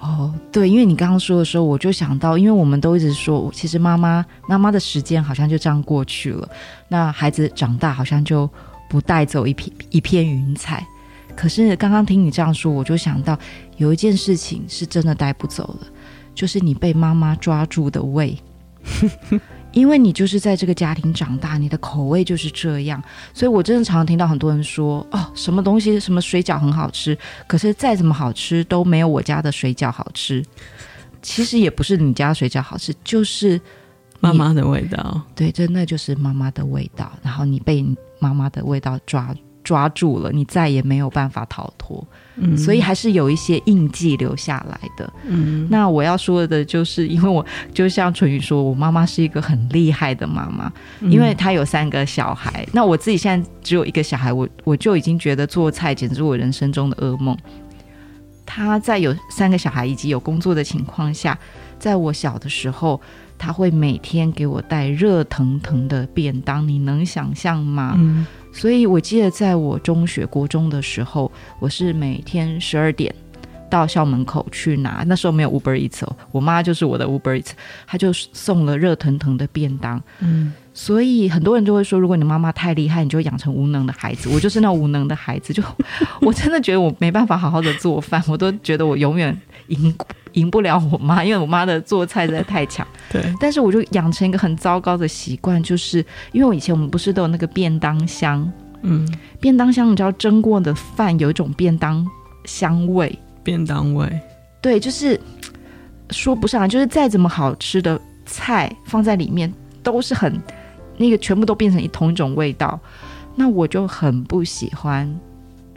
哦，对，因为你刚刚说的时候，我就想到，因为我们都一直说，其实妈妈妈妈的时间好像就这样过去了，那孩子长大好像就不带走一片一片云彩。可是刚刚听你这样说，我就想到有一件事情是真的带不走了，就是你被妈妈抓住的胃。因为你就是在这个家庭长大，你的口味就是这样，所以我真的常常听到很多人说：“哦，什么东西，什么水饺很好吃，可是再怎么好吃都没有我家的水饺好吃。”其实也不是你家水饺好吃，就是妈妈的味道。对，真的就是妈妈的味道。然后你被妈妈的味道抓抓住了，你再也没有办法逃脱。嗯，所以还是有一些印记留下来的。嗯，那我要说的就是，因为我就像淳于说，我妈妈是一个很厉害的妈妈，因为她有三个小孩。那我自己现在只有一个小孩，我我就已经觉得做菜简直是我人生中的噩梦。她在有三个小孩以及有工作的情况下，在我小的时候，她会每天给我带热腾腾的便当，你能想象吗？嗯。所以，我记得在我中学、国中的时候，我是每天十二点到校门口去拿。那时候没有 Uber Eats 哦，我妈就是我的 Uber Eats，她就送了热腾腾的便当。嗯，所以很多人就会说，如果你妈妈太厉害，你就养成无能的孩子。我就是那无能的孩子，就我真的觉得我没办法好好的做饭，我都觉得我永远赢。赢不了我妈，因为我妈的做菜实在太强。对，但是我就养成一个很糟糕的习惯，就是因为我以前我们不是都有那个便当箱，嗯，便当箱你知道蒸过的饭有一种便当香味，便当味，对，就是说不上，就是再怎么好吃的菜放在里面都是很那个全部都变成一同一种味道，那我就很不喜欢，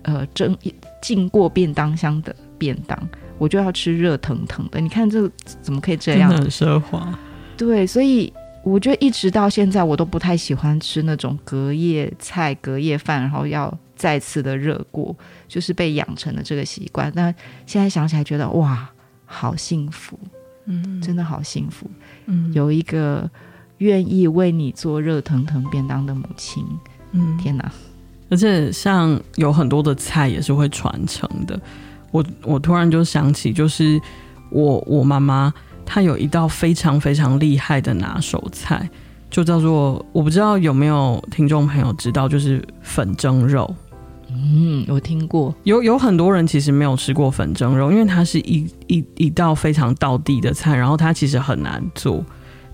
呃，蒸进过便当箱的便当。我就要吃热腾腾的，你看这怎么可以这样？很奢华。对，所以我觉得一直到现在，我都不太喜欢吃那种隔夜菜、隔夜饭，然后要再次的热过，就是被养成了这个习惯。那现在想起来，觉得哇，好幸福，嗯，真的好幸福，嗯，有一个愿意为你做热腾腾便当的母亲，嗯，天哪！而且像有很多的菜也是会传承的。我我突然就想起，就是我我妈妈她有一道非常非常厉害的拿手菜，就叫做我不知道有没有听众朋友知道，就是粉蒸肉。嗯，我听过，有有很多人其实没有吃过粉蒸肉，因为它是一一一道非常道地的菜，然后它其实很难做，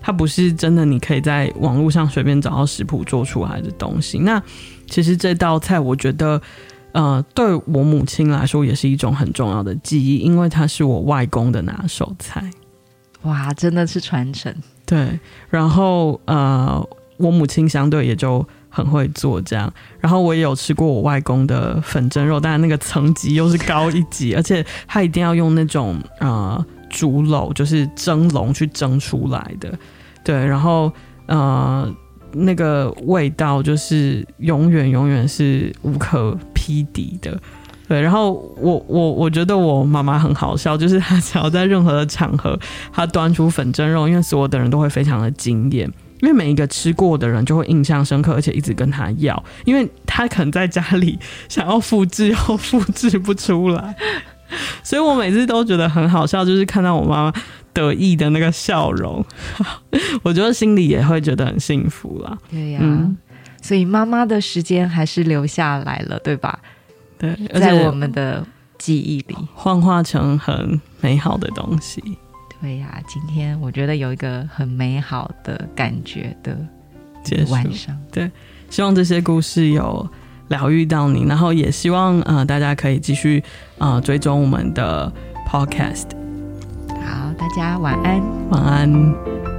它不是真的你可以在网络上随便找到食谱做出来的东西。那其实这道菜，我觉得。呃，对我母亲来说也是一种很重要的记忆，因为它是我外公的拿手菜。哇，真的是传承。对，然后呃，我母亲相对也就很会做这样。然后我也有吃过我外公的粉蒸肉，但那个层级又是高一级，而且他一定要用那种呃竹篓，就是蒸笼去蒸出来的。对，然后呃。那个味道就是永远永远是无可匹敌的，对。然后我我我觉得我妈妈很好笑，就是她只要在任何的场合，她端出粉蒸肉，因为所有的人都会非常的惊艳，因为每一个吃过的人就会印象深刻，而且一直跟他要，因为他可能在家里想要复制又复制不出来。所以我每次都觉得很好笑，就是看到我妈妈得意的那个笑容，我觉得心里也会觉得很幸福啦。对呀、啊，嗯、所以妈妈的时间还是留下来了，对吧？对，在我们的记忆里幻化成很美好的东西。对呀、啊，今天我觉得有一个很美好的感觉的晚上。对，希望这些故事有疗愈到你，然后也希望呃大家可以继续呃追踪我们的 podcast。好，大家晚安，晚安。